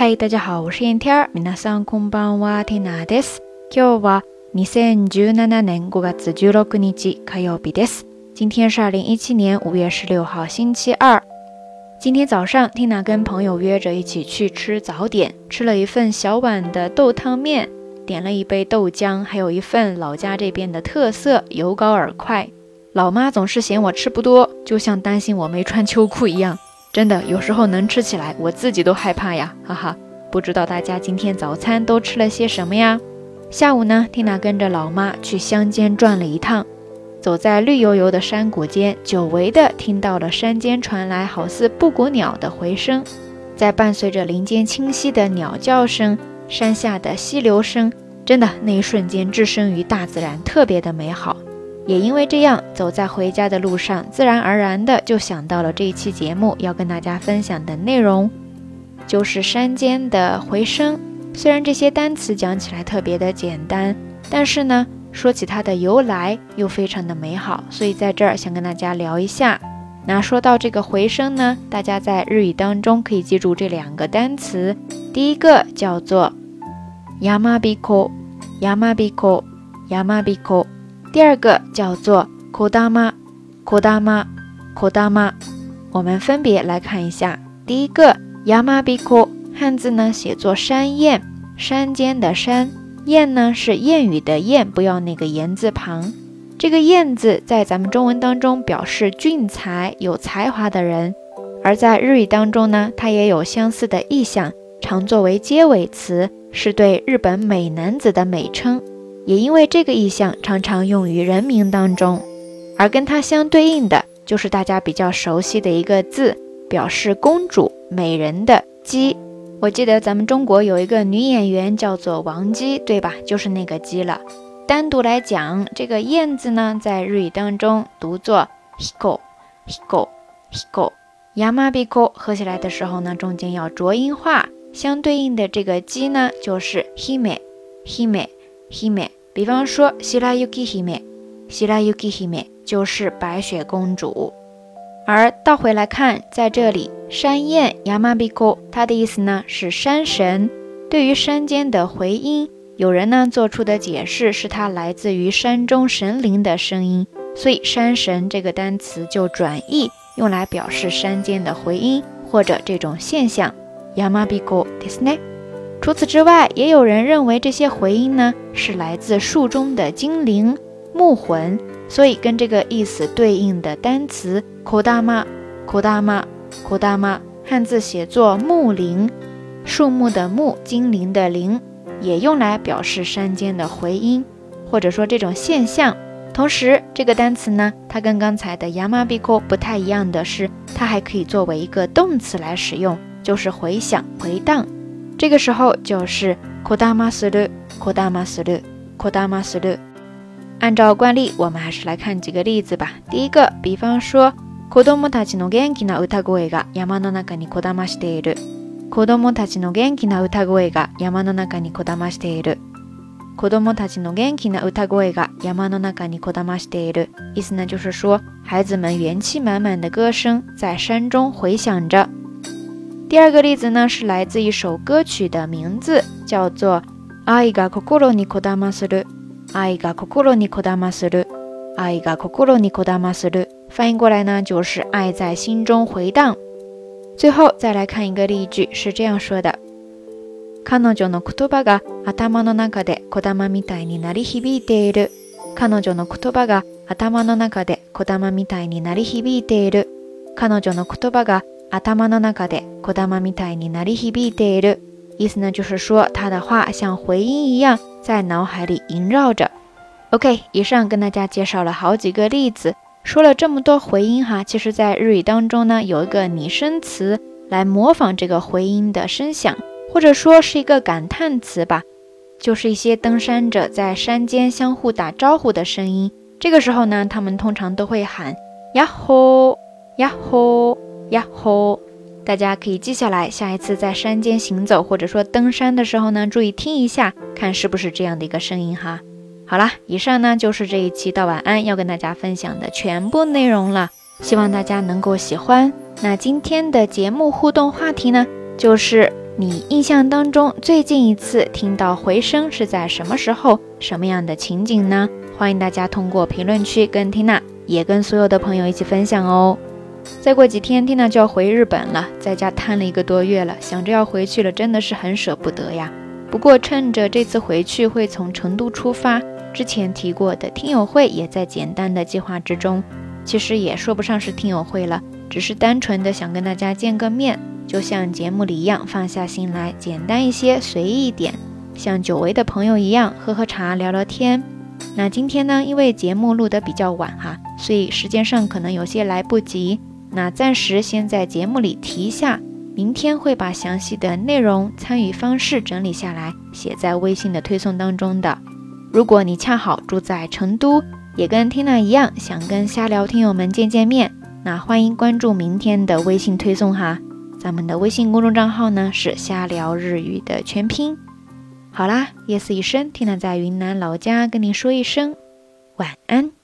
嗨，大家好，我是燕天儿。皆さんこんばんは、ティナです。今日は二千十七年五月十六日火曜日です。今天是二零一七年五月十六号，星期二。今天早上，Tina 跟朋友约着一起去吃早点，吃了一份小碗的豆汤面，点了一杯豆浆，还有一份老家这边的特色油糕饵块。老妈总是嫌我吃不多，就像担心我没穿秋裤一样。 真的，有时候能吃起来，我自己都害怕呀，哈哈。不知道大家今天早餐都吃了些什么呀？下午呢缇娜跟着老妈去乡间转了一趟，走在绿油油的山谷间，久违的听到了山间传来好似布谷鸟的回声，在伴随着林间清晰的鸟叫声，山下的溪流声，真的那一瞬间置身于大自然，特别的美好。也因为这样，走在回家的路上，自然而然的就想到了这一期节目要跟大家分享的内容，就是山间的回声。虽然这些单词讲起来特别的简单，但是呢，说起它的由来又非常的美好，所以在这儿想跟大家聊一下。那说到这个回声呢，大家在日语当中可以记住这两个单词，第一个叫做 yamabiko，yamabiko，yamabiko。第二个叫做 kodama，kodama，kodama，我们分别来看一下。第一个 yamabiko，汉字呢写作山雁，山间的山，雁呢是谚语的谚，不要那个言字旁。这个燕字在咱们中文当中表示俊才、有才华的人，而在日语当中呢，它也有相似的意象，常作为结尾词，是对日本美男子的美称。也因为这个意象常常用于人名当中，而跟它相对应的就是大家比较熟悉的一个字，表示公主、美人的“姬”。我记得咱们中国有一个女演员叫做王姬，对吧？就是那个“姬”了。单独来讲，这个“燕”字呢，在日语当中读作 hiko，hiko，hiko。yamabiko 合起来的时候呢，中间要浊音化，相对应的这个“姬”呢，就是 hime，hime。hime，比方说西拉 yuki hime，西拉 yuki hime 就是白雪公主。而倒回来看，在这里山雁 yamabiko，它的意思呢是山神。对于山间的回音，有人呢做出的解释是它来自于山中神灵的声音，所以山神这个单词就转译用来表示山间的回音或者这种现象 yamabiko desne。除此之外，也有人认为这些回音呢是来自树中的精灵木魂，所以跟这个意思对应的单词 “kodama kodama kodama”，汉字写作木灵，树木的木，精灵的灵，也用来表示山间的回音，或者说这种现象。同时，这个单词呢，它跟刚才的 “yamabiko” 不太一样的是，它还可以作为一个动词来使用，就是回响、回荡。这个时候就是扩大马斯鲁，扩大马斯鲁，扩大马斯鲁。按照惯例，我们还是来看几个例子吧。第一个，比方说，子供たちの元気な歌声が山の中にこだましている。子供たちの元気な歌声が山の中にこだましている。子供たちの元気な歌声が山の中にこだましている。意思呢，就是说，孩子们元气满满的歌声在山中回响着。 第二个例子呢，是来自一首歌曲的名字，叫做《愛が心にこだまする》。愛が心にこだまする。愛が心にこだまする。翻译过来呢，就是爱在心中回荡。最后再来看一个例句，是这样说的：彼女の言葉が頭の中でこだまみたいになり響いている。彼女の言葉が頭の中でこだまみたいになり響いている。彼女の言葉が 頭の中でこだまみたいになり響いている。意思呢，就是说他的话像回音一样在脑海里萦绕着。OK，以上跟大家介绍了好几个例子，说了这么多回音哈，其实，在日语当中呢，有一个拟声词来模仿这个回音的声响，或者说是一个感叹词吧，就是一些登山者在山间相互打招呼的声音。这个时候呢，他们通常都会喊呀吼呀吼。 呀吼！大家可以记下来，下一次在山间行走或者说登山的时候呢，注意听一下，看是不是这样的一个声音哈。好啦，以上呢就是这一期到晚安要跟大家分享的全部内容了，希望大家能够喜欢。那今天的节目互动话题呢，就是你印象当中最近一次听到回声是在什么时候？什么样的情景呢？欢迎大家通过评论区跟缇娜，也跟所有的朋友一起分享哦。再过几天，缇娜就要回日本了，在家瘫了一个多月了，想着要回去了，真的是很舍不得呀。不过趁着这次回去会从成都出发，之前提过的听友会也在简单的计划之中。其实也说不上是听友会了，只是单纯的想跟大家见个面。就像节目里一样，放下心来，简单一些，随意一点，像久违的朋友一样，喝喝茶，聊聊天。那今天呢，因为节目录得比较晚哈，所以时间上可能有些来不及。那暂时先在节目里提一下，明天会把详细的内容、参与方式整理下来，写在微信的推送当中的。如果你恰好住在成都，也跟 Tina 一样，想跟瞎聊听友们见见面，那欢迎关注明天的微信推送哈。咱们的微信公众账号呢是瞎聊日语的全拼。好啦，夜色已深，缇娜在云南老家跟你说一声晚安。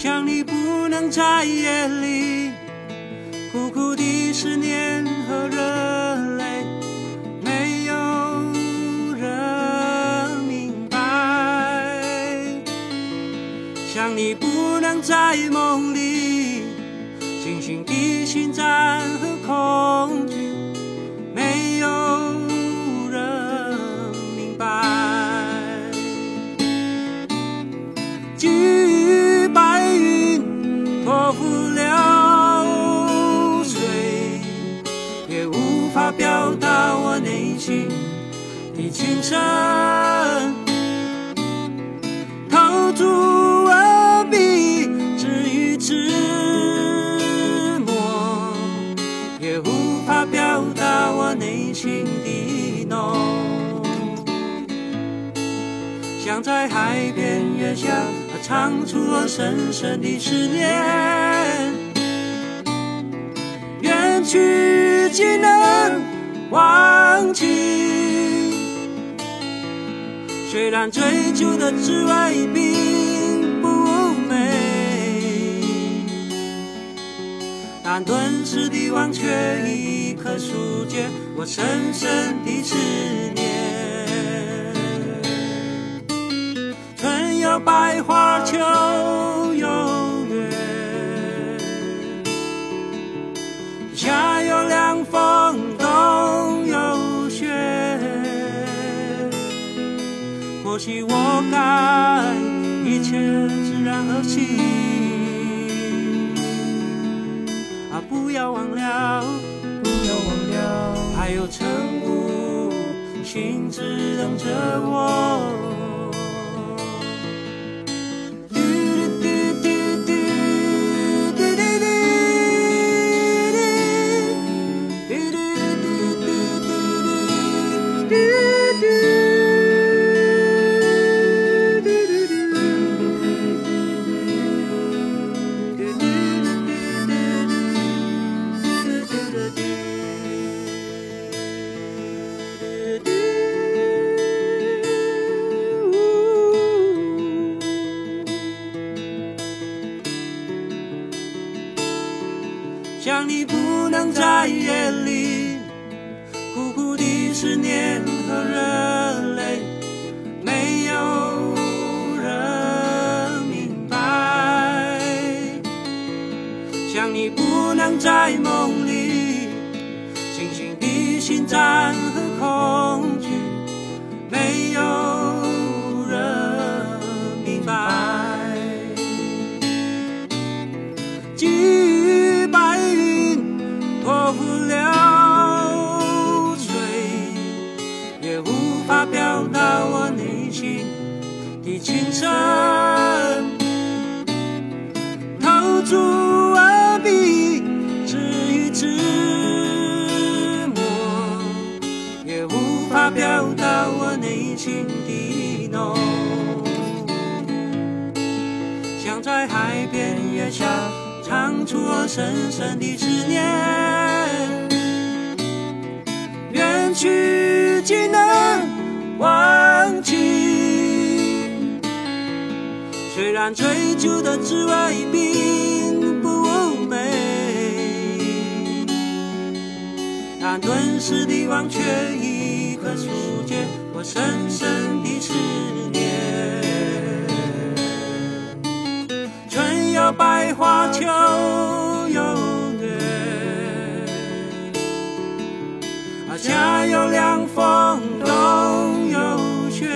想你不能在夜里，苦苦的思念和热泪，没有人明白。想你不能在梦里，惊醒的心脏和恐惧。的情深，投注何必止于纸墨，也无法表达我内心的浓。想在海边月下，唱出我深深的思念。远去岂能虽然追求的滋味并不美，但顿时的忘却已可疏解我深深的思念。不要忘了，不要忘了，还有晨雾，心只等着我。不能在夜里，苦苦的思念和热泪，没有人明白。想你不能在梦里，惊醒的心在表达我内心的浓。想在海边月下，唱出我深深的思念。远去竟能忘记，虽然追求的滋味并不美，但顿时的忘却已已可疏解我深深的思念。春有百花，秋有月。啊，夏有凉风，冬有雪。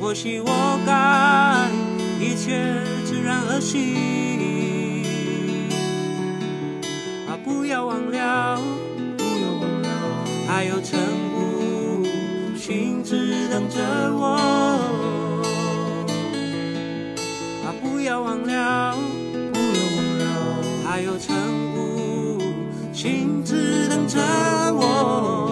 或许我该一切自然而然啊，不要忘了，不要忘了，还有晨雾心只等着我。啊，不要忘了。不要忘了，还有晨雾，心只等着我。